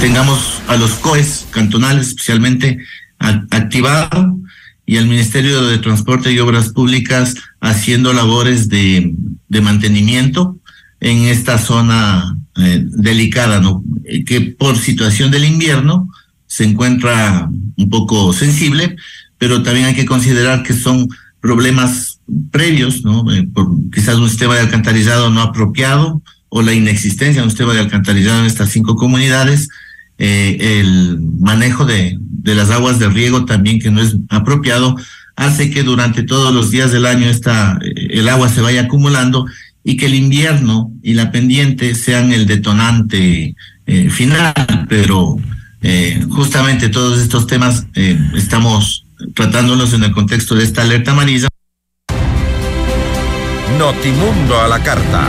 tengamos a los COES cantonales especialmente activado y al Ministerio de Transporte y Obras Públicas haciendo labores de, mantenimiento en esta zona eh, delicada, ¿no? Eh, que por situación del invierno se encuentra un poco sensible, pero también hay que considerar que son problemas previos, ¿no? Eh, por quizás un sistema de alcantarillado no apropiado o la inexistencia de un sistema de alcantarillado en estas cinco comunidades, eh, el manejo de, de, las aguas de riego también que no es apropiado, hace que durante todos los días del año esta, eh, el agua se vaya acumulando y que el invierno y la pendiente sean el detonante eh, final, pero justamente todos estos temas estamos tratándolos en el contexto de esta alerta amarilla. Notimundo a la carta.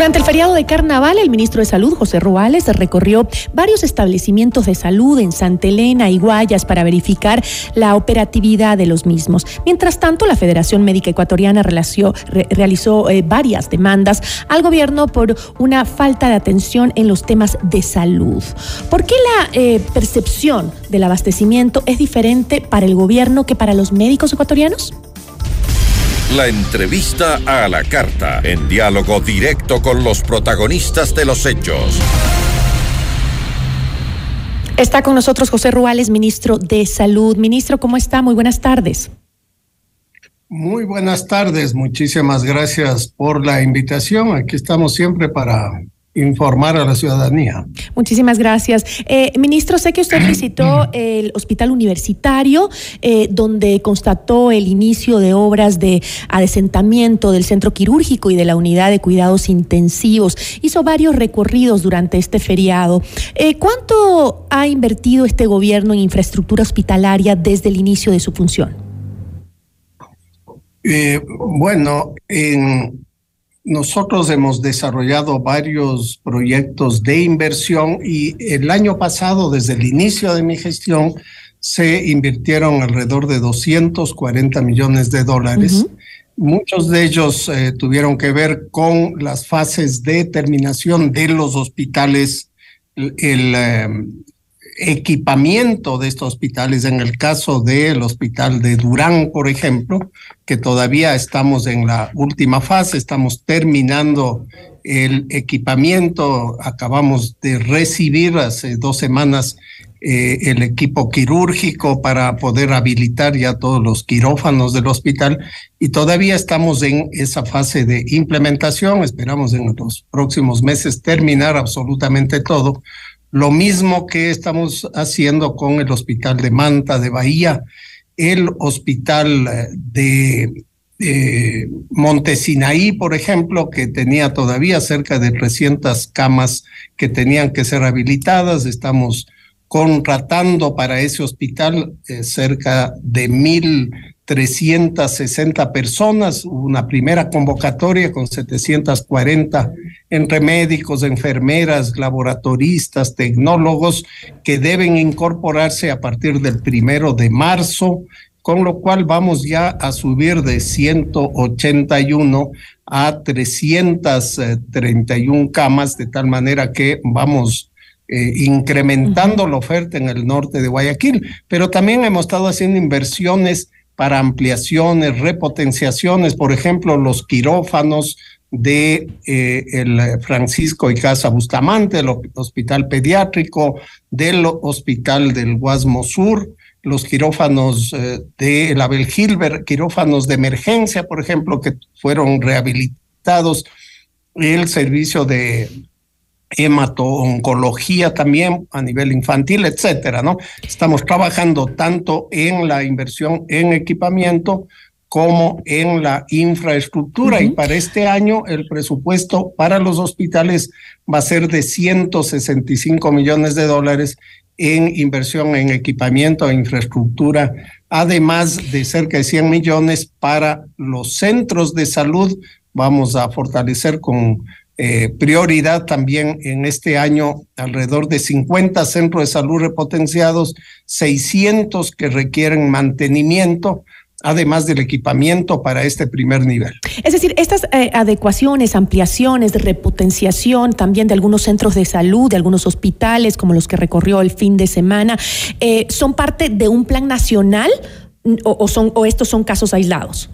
Durante el feriado de carnaval, el ministro de Salud, José Ruales, recorrió varios establecimientos de salud en Santa Elena y Guayas para verificar la operatividad de los mismos. Mientras tanto, la Federación Médica Ecuatoriana realizó eh, varias demandas al gobierno por una falta de atención en los temas de salud. ¿Por qué la eh, percepción del abastecimiento es diferente para el gobierno que para los médicos ecuatorianos? La entrevista a la carta, en diálogo directo con los protagonistas de los hechos. Está con nosotros José Ruales, ministro de Salud. Ministro, ¿cómo está? Muy buenas tardes. Muy buenas tardes, muchísimas gracias por la invitación. Aquí estamos siempre para informar a la ciudadanía. Muchísimas gracias. Eh, ministro, sé que usted visitó el hospital universitario, eh, donde constató el inicio de obras de adesentamiento del centro quirúrgico y de la unidad de cuidados intensivos. Hizo varios recorridos durante este feriado. Eh, ¿Cuánto ha invertido este gobierno en infraestructura hospitalaria desde el inicio de su función? bueno, en nosotros hemos desarrollado varios proyectos de inversión y el año pasado, desde el inicio de mi gestión, se invirtieron alrededor de 240 millones de dólares. Muchos de ellos eh, tuvieron que ver con las fases de terminación de los hospitales, el, eh, equipamiento de estos hospitales, en el caso del hospital de Durán, por ejemplo, que todavía estamos en la última fase, estamos terminando el equipamiento, acabamos de recibir hace dos semanas eh, el equipo quirúrgico para poder habilitar ya todos los quirófanos del hospital y todavía estamos en esa fase de implementación, esperamos en los próximos meses terminar absolutamente todo lo mismo que estamos haciendo con el Hospital de Manta de Bahía, el Hospital eh, de Montesinaí, por ejemplo, que tenía todavía cerca de 300 camas que tenían que ser habilitadas. Estamos contratando para ese hospital eh, cerca de mil 360 personas, una primera convocatoria con 740 entre médicos, enfermeras, laboratoristas, tecnólogos que deben incorporarse a partir del primero de marzo, con lo cual vamos ya a subir de 181 a 331 camas, de tal manera que vamos eh, incrementando la oferta en el norte de Guayaquil, pero también hemos estado haciendo inversiones para ampliaciones, repotenciaciones, por ejemplo, los quirófanos de eh, el Francisco y Casa Bustamante, el hospital pediátrico, del hospital del Guasmo Sur, los quirófanos eh, de el Abel Gilbert, quirófanos de emergencia, por ejemplo, que fueron rehabilitados, el servicio de hemato-oncología también a nivel infantil, etcétera, ¿no? Estamos trabajando tanto en la inversión en equipamiento como en la infraestructura. Y para este año el presupuesto para los hospitales va a ser de 165 millones de dólares en inversión en equipamiento e infraestructura, además de cerca de 100 millones para los centros de salud. Vamos a fortalecer con eh, prioridad también en este año alrededor de 50 centros de salud repotenciados, 600 que requieren mantenimiento, además del equipamiento para este primer nivel. Es decir, estas eh, adecuaciones, ampliaciones, repotenciación también de algunos centros de salud, de algunos hospitales, como los que recorrió el fin de semana, eh, ¿son parte de un plan nacional o, son, o estos son casos aislados?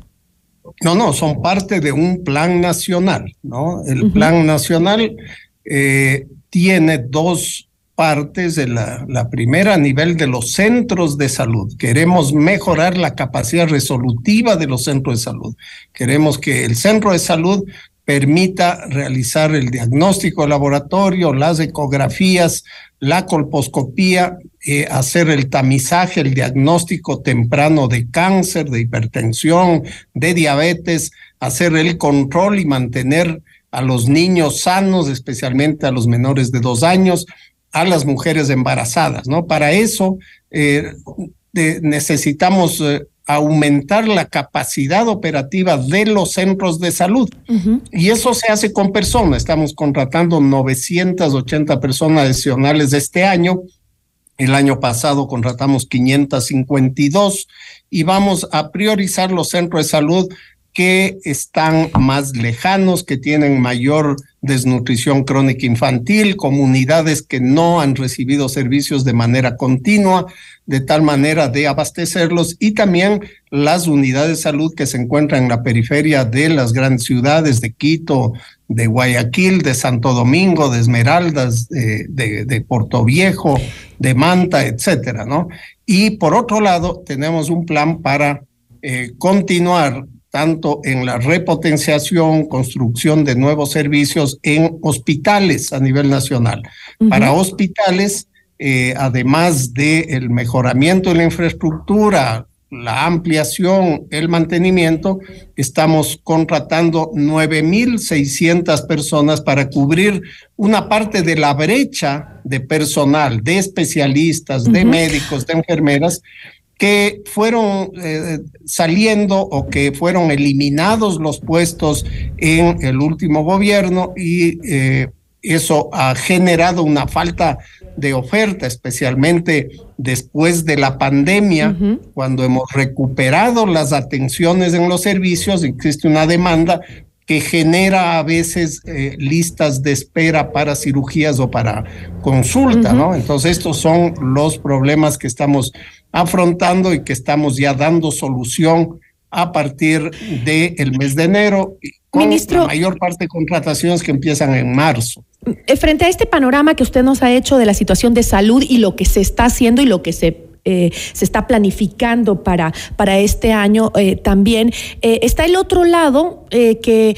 No, no, son parte de un plan nacional, ¿no? El plan nacional eh, tiene dos partes. De la, la primera a nivel de los centros de salud. Queremos mejorar la capacidad resolutiva de los centros de salud. Queremos que el centro de salud permita realizar el diagnóstico laboratorio, las ecografías, la colposcopía, eh, hacer el tamizaje, el diagnóstico temprano de cáncer, de hipertensión, de diabetes, hacer el control y mantener a los niños sanos, especialmente a los menores de dos años, a las mujeres embarazadas, ¿no? Para eso eh, necesitamos eh, aumentar la capacidad operativa de los centros de salud. Y eso se hace con personas. Estamos contratando 980 personas adicionales este año. El año pasado contratamos 552 y vamos a priorizar los centros de salud que están más lejanos, que tienen mayor desnutrición crónica infantil, comunidades que no han recibido servicios de manera continua, de tal manera de abastecerlos, y también las unidades de salud que se encuentran en la periferia de las grandes ciudades de Quito, de Guayaquil, de Santo Domingo, de Esmeraldas, de, de, Puerto Viejo, de Manta, etcétera, ¿no? Y por otro lado, tenemos un plan para eh, continuar tanto en la repotenciación, construcción de nuevos servicios en hospitales a nivel nacional. Para hospitales, eh, además del el mejoramiento de la infraestructura, la ampliación, el mantenimiento, estamos contratando 9.600 personas para cubrir una parte de la brecha de personal, de especialistas, de médicos, de enfermeras, que fueron eh, saliendo o que fueron eliminados los puestos en el último gobierno y eh, eso ha generado una falta de oferta, especialmente después de la pandemia, cuando hemos recuperado las atenciones en los servicios, existe una demanda que genera a veces eh, listas de espera para cirugías o para consulta, ¿no? Entonces estos son los problemas que estamos afrontando y que estamos ya dando solución a partir del mes de enero, con Ministro, la mayor parte de contrataciones que empiezan en marzo. Eh, frente a este panorama que usted nos ha hecho de la situación de salud y lo que se está haciendo y lo que se eh, se está planificando para, para este año eh, también. está el otro lado que,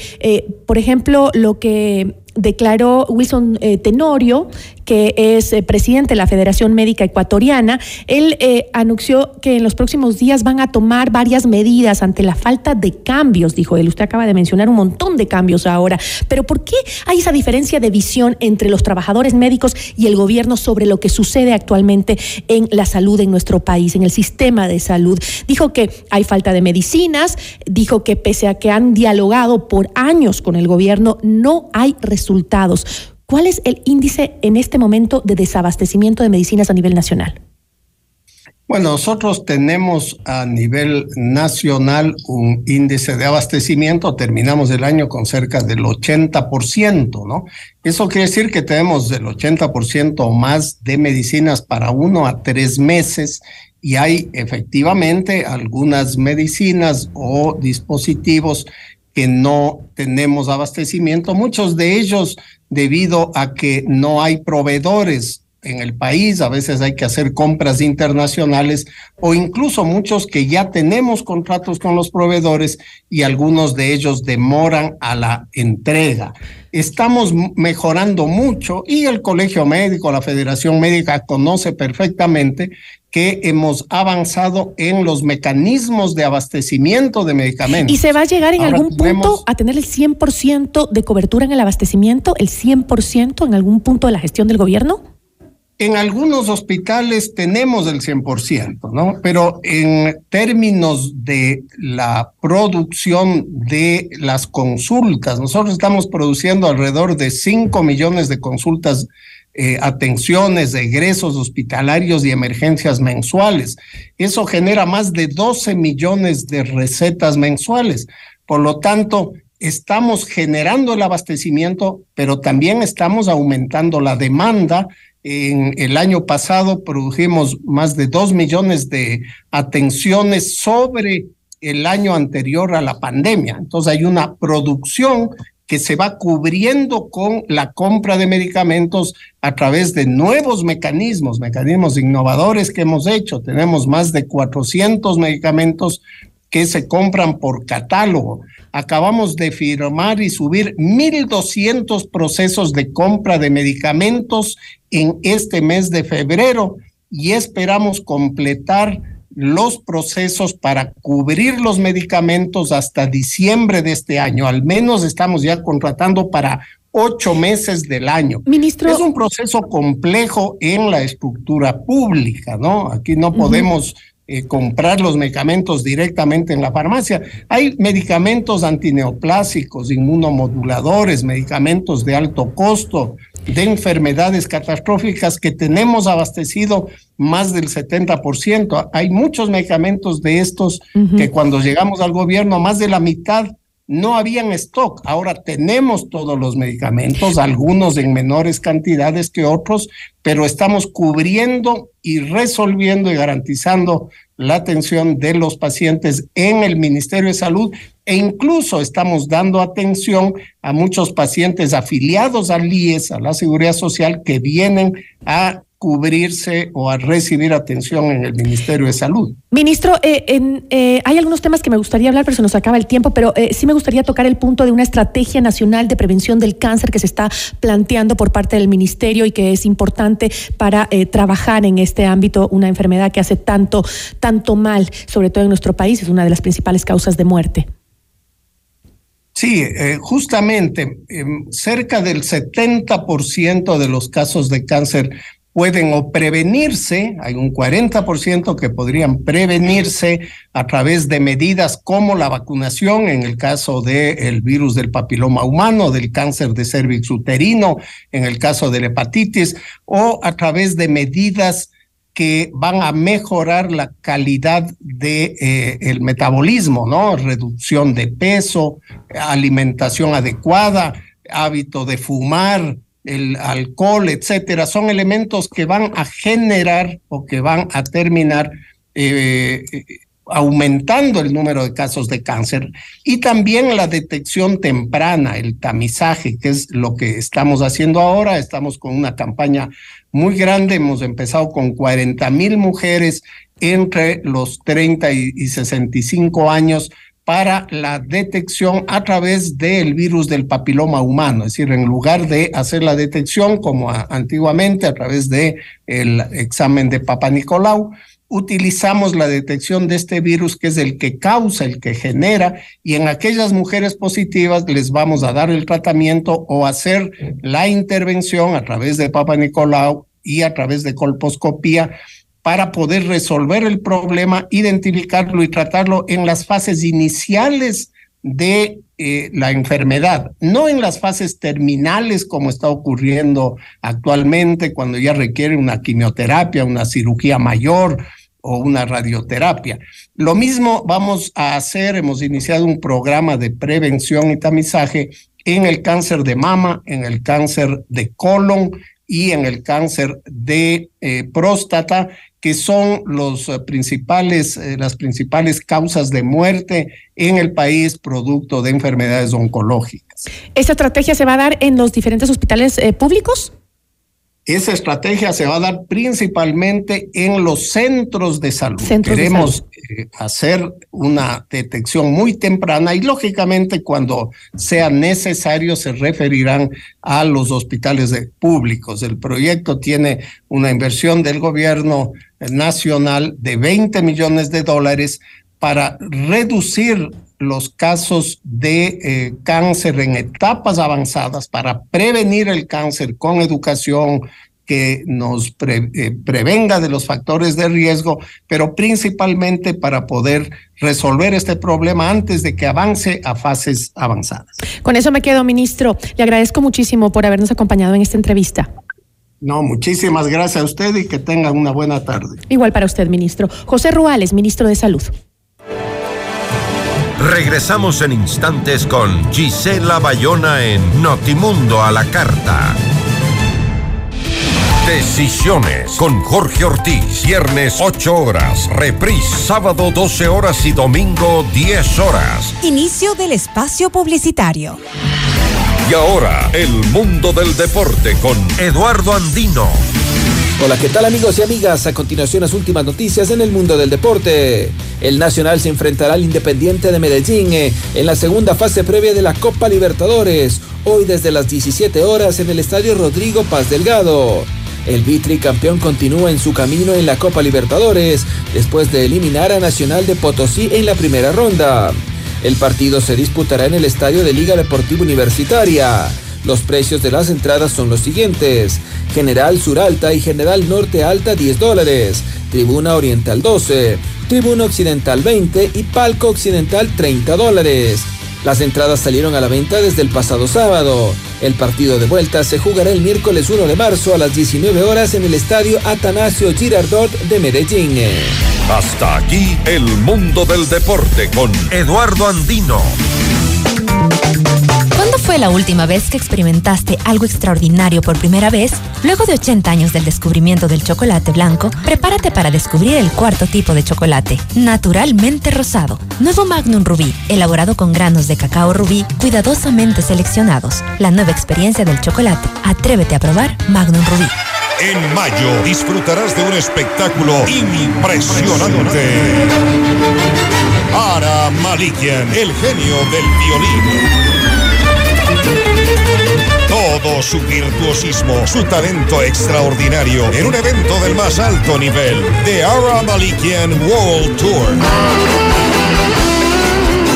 por ejemplo, lo que declaró Wilson eh, Tenorio, que es eh, presidente de la Federación Médica Ecuatoriana. Él eh, anunció que en los próximos días van a tomar varias medidas ante la falta de cambios, dijo él. Usted acaba de mencionar un montón de cambios ahora. Pero ¿por qué hay esa diferencia de visión entre los trabajadores médicos y el gobierno sobre lo que sucede actualmente en la salud en nuestro país, en el sistema de salud? Dijo que hay falta de medicinas, dijo que pese a que han dialogado por años con el gobierno, no hay resultados. ¿Cuál es el índice en este momento de desabastecimiento de medicinas a nivel nacional? Bueno, nosotros tenemos a nivel nacional un índice de abastecimiento, terminamos el año con cerca del 80%, ¿no? Eso quiere decir que tenemos del 80% o más de medicinas para uno a tres meses y hay efectivamente algunas medicinas o dispositivos que no tenemos abastecimiento, muchos de ellos debido a que no hay proveedores en el país, a veces hay que hacer compras internacionales o incluso muchos que ya tenemos contratos con los proveedores y algunos de ellos demoran a la entrega. Estamos mejorando mucho y el Colegio Médico, la Federación Médica conoce perfectamente que hemos avanzado en los mecanismos de abastecimiento de medicamentos. ¿Y se va a llegar en algún punto a tener el 100% de cobertura en el abastecimiento, el 100% en algún punto de la gestión del gobierno? En algunos hospitales tenemos el 100%, ¿no? Pero en términos de la producción de las consultas, nosotros estamos produciendo alrededor de 5 millones de consultas eh, atenciones, egresos hospitalarios y emergencias mensuales. Eso genera más de 12 millones de recetas mensuales. Por lo tanto, estamos generando el abastecimiento, pero también estamos aumentando la demanda. En el año pasado produjimos más de 2 millones de atenciones sobre el año anterior a la pandemia. Entonces hay una producción que se va cubriendo con la compra de medicamentos a través de nuevos mecanismos, mecanismos innovadores que hemos hecho. Tenemos más de 400 medicamentos que se compran por catálogo. Acabamos de firmar y subir 1.200 procesos de compra de medicamentos en este mes de febrero y esperamos completar los procesos para cubrir los medicamentos hasta diciembre de este año. Al menos estamos ya contratando para ocho meses del año. Ministro. Es un proceso complejo en la estructura pública, ¿no? Aquí no podemos eh, comprar los medicamentos directamente en la farmacia. Hay medicamentos antineoplásicos, inmunomoduladores, medicamentos de alto costo, de enfermedades catastróficas que tenemos abastecido más del 70%. Hay muchos medicamentos de estos que cuando llegamos al gobierno, más de la mitad no habían stock. Ahora tenemos todos los medicamentos, algunos en menores cantidades que otros, pero estamos cubriendo y resolviendo y garantizando la atención de los pacientes en el Ministerio de Salud e incluso estamos dando atención a muchos pacientes afiliados al IES, a la Seguridad Social, que vienen a cubrirse o a recibir atención en el Ministerio de Salud. Ministro, eh, eh, hay algunos temas que me gustaría hablar, pero se nos acaba el tiempo, pero eh, sí me gustaría tocar el punto de una estrategia nacional de prevención del cáncer que se está planteando por parte del Ministerio y que es importante para trabajar en este ámbito, una enfermedad que hace tanto, tanto mal, sobre todo en nuestro país, es una de las principales causas de muerte. Sí, justamente em, cerca del 70% de los casos de cáncer pueden o prevenirse, hay un 40% que podrían prevenirse a través de medidas como la vacunación en el caso del virus del papiloma humano, del cáncer de cervix uterino, en el caso de la hepatitis, o a través de medidas que van a mejorar la calidad de eh, el metabolismo, ¿no? Reducción de peso, alimentación adecuada, hábito de fumar, el alcohol, etcétera, son elementos que van a generar o que van a terminar eh, aumentando el número de casos de cáncer y también la detección temprana, el tamizaje, que es lo que estamos haciendo ahora. Estamos con una campaña muy grande, hemos empezado con 40 mil mujeres entre los 30 y 65 años para la detección a través del virus del papiloma humano, es decir, en lugar de hacer la detección como antiguamente a través de el examen de Papa Nicolau, utilizamos la detección de este virus que es el que causa, el que genera, y en aquellas mujeres positivas les vamos a dar el tratamiento o hacer la intervención a través de Papa Nicolau y a través de colposcopía para poder resolver el problema, identificarlo y tratarlo en las fases iniciales de eh, la enfermedad, no en las fases terminales como está ocurriendo actualmente cuando ya requiere una quimioterapia, una cirugía mayor o una radioterapia. Lo mismo vamos a hacer, hemos iniciado un programa de prevención y tamizaje en el cáncer de mama, en el cáncer de colon y en el cáncer de eh, próstata, que son los eh, principales, eh, las principales causas de muerte en el país producto de enfermedades oncológicas. ¿Esta estrategia se va a dar en los diferentes hospitales públicos? Esa estrategia se va a dar principalmente en los centros de salud. Queremos eh, hacer una detección muy temprana y lógicamente cuando sea necesario se referirán a los hospitales públicos. El proyecto tiene una inversión del gobierno nacional de 20 millones de dólares para reducir los casos de eh, cáncer en etapas avanzadas para prevenir el cáncer con educación que nos eh, prevenga de los factores de riesgo, pero principalmente para poder resolver este problema antes de que avance a fases avanzadas. Con eso me quedo, ministro. Le agradezco muchísimo por habernos acompañado en esta entrevista. No, muchísimas gracias a usted y que tengan una buena tarde. Igual para usted, ministro. José Ruales, ministro de Salud. Regresamos en instantes con Gisela Bayona en Notimundo a la Carta. Decisiones con Jorge Ortiz. Viernes 8 horas. Reprise sábado 12 horas y domingo 10 horas. Inicio del espacio publicitario. Y ahora, el mundo del deporte con Eduardo Andino. Hola, ¿qué tal amigos y amigas? A continuación las últimas noticias en el mundo del deporte. El Nacional se enfrentará al Independiente de Medellín eh, en la segunda fase previa de la Copa Libertadores, hoy desde las 17 horas en el Estadio Rodrigo Paz Delgado. El Vitri campeón continúa en su camino en la Copa Libertadores después de eliminar a Nacional de Potosí en la primera ronda. El partido se disputará en el Estadio de Liga Deportiva Universitaria. Los precios de las entradas son los siguientes. General Sur Alta y General Norte Alta 10 dólares. Tribuna Oriental 12. Tribuna Occidental 20 y Palco Occidental 30 dólares. Las entradas salieron a la venta desde el pasado sábado. El partido de vuelta se jugará el miércoles 1 de marzo a las 19 horas en el estadio Atanasio Girardot de Medellín. Hasta aquí el mundo del deporte con Eduardo Andino. ¿Cuándo fue la última vez que experimentaste algo extraordinario por primera vez? Luego de 80 años del descubrimiento del chocolate blanco, prepárate para descubrir el cuarto tipo de chocolate, naturalmente rosado. Nuevo Magnum Rubí, elaborado con granos de cacao rubí cuidadosamente seleccionados. La nueva experiencia del chocolate. Atrévete a probar Magnum Rubí. En mayo disfrutarás de un espectáculo impresionante. Ara Malikian, el genio del violín su virtuosismo, su talento extraordinario en un evento del más alto nivel, The Ara Malikian World Tour.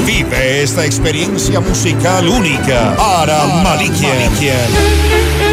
Vive esta experiencia musical única, Ara Malikian.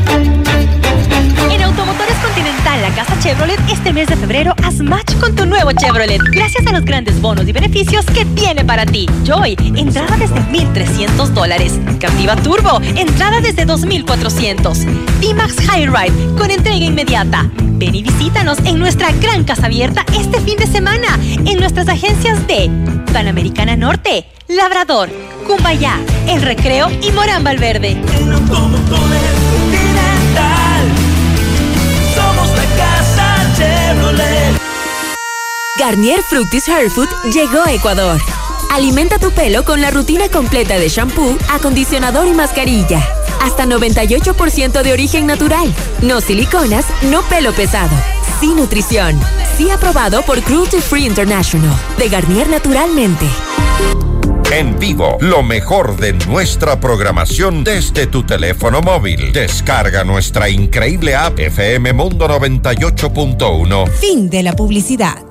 Casa Chevrolet, este mes de febrero haz match con tu nuevo Chevrolet. Gracias a los grandes bonos y beneficios que tiene para ti. Joy, entrada desde 1,300 dólares. Captiva Turbo, entrada desde 2,400. D-Max High Ride, con entrega inmediata. Ven y visítanos en nuestra gran casa abierta este fin de semana en nuestras agencias de Panamericana Norte, Labrador, Cumbayá, El Recreo y Morán Valverde. Garnier Fructis Hair Food llegó a Ecuador. Alimenta tu pelo con la rutina completa de shampoo, acondicionador y mascarilla. Hasta 98% de origen natural. No siliconas, no pelo pesado. Sin nutrición. Sí aprobado por Cruelty Free International. De Garnier Naturalmente. En vivo, lo mejor de nuestra programación desde tu teléfono móvil. Descarga nuestra increíble app FM Mundo 98.1. Fin de la publicidad.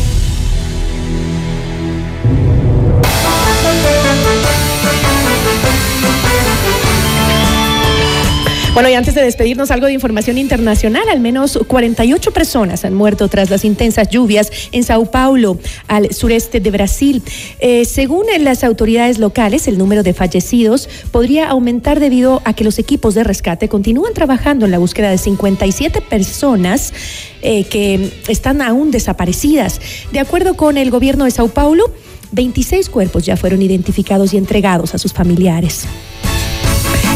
Bueno, y antes de despedirnos, algo de información internacional. Al menos 48 personas han muerto tras las intensas lluvias en Sao Paulo, al sureste de Brasil. Eh, según las autoridades locales, el número de fallecidos podría aumentar debido a que los equipos de rescate continúan trabajando en la búsqueda de 57 personas eh, que están aún desaparecidas. De acuerdo con el gobierno de Sao Paulo, 26 cuerpos ya fueron identificados y entregados a sus familiares.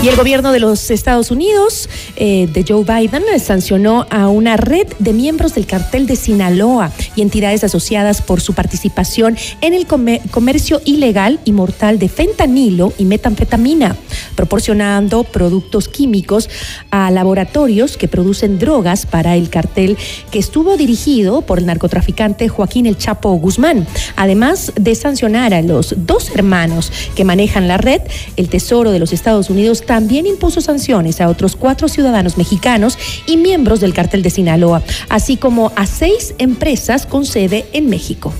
Y el gobierno de los Estados Unidos, eh, de Joe Biden, sancionó a una red de miembros del cartel de Sinaloa y entidades asociadas por su participación en el comer- comercio ilegal y mortal de fentanilo y metanfetamina, proporcionando productos químicos a laboratorios que producen drogas para el cartel que estuvo dirigido por el narcotraficante Joaquín El Chapo Guzmán. Además de sancionar a los dos hermanos que manejan la red, el Tesoro de los Estados Unidos también impuso sanciones a otros cuatro ciudadanos mexicanos y miembros del cartel de Sinaloa, así como a seis empresas con sede en México.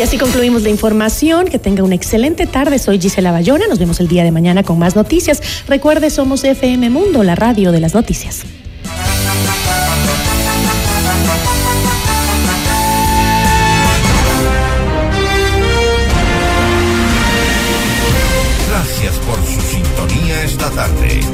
Y así concluimos la información. Que tenga una excelente tarde. Soy Gisela Bayona. Nos vemos el día de mañana con más noticias. Recuerde, somos FM Mundo, la radio de las noticias.